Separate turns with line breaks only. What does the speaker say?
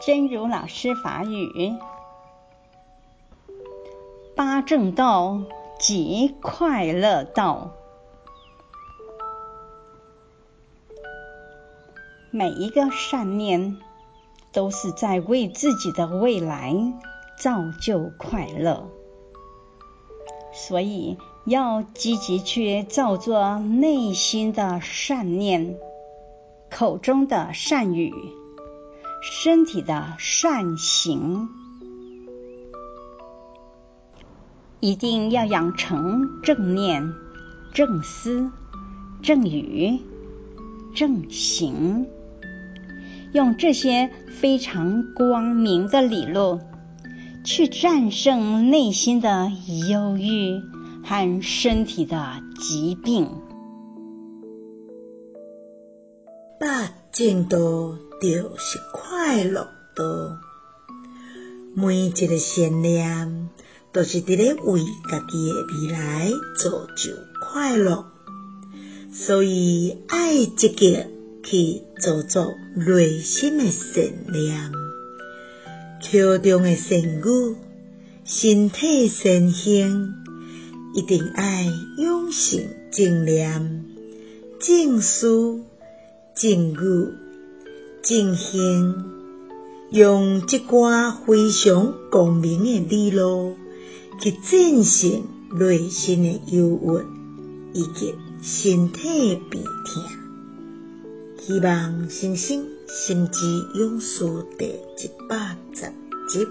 真如老师法语：八正道即快乐道。每一个善念，都是在为自己的未来造就快乐，所以要积极去造作内心的善念，口中的善语，身体的善行，一定要养成正念、正思、正语、正行。用这些非常光明的理路，去战胜内心的忧郁和身体的疾病。
八正道就是快乐的，每一个善念都是伫咧为家己的未来造就快乐，所以爱积极。去做做内心的善念，口中的善语，身体善行，一定爱养成正念、正思、正语、进行，用这寡非常光明的理路去进行内心的忧郁以及身体病痛。希望星星心之勇士第一百十集。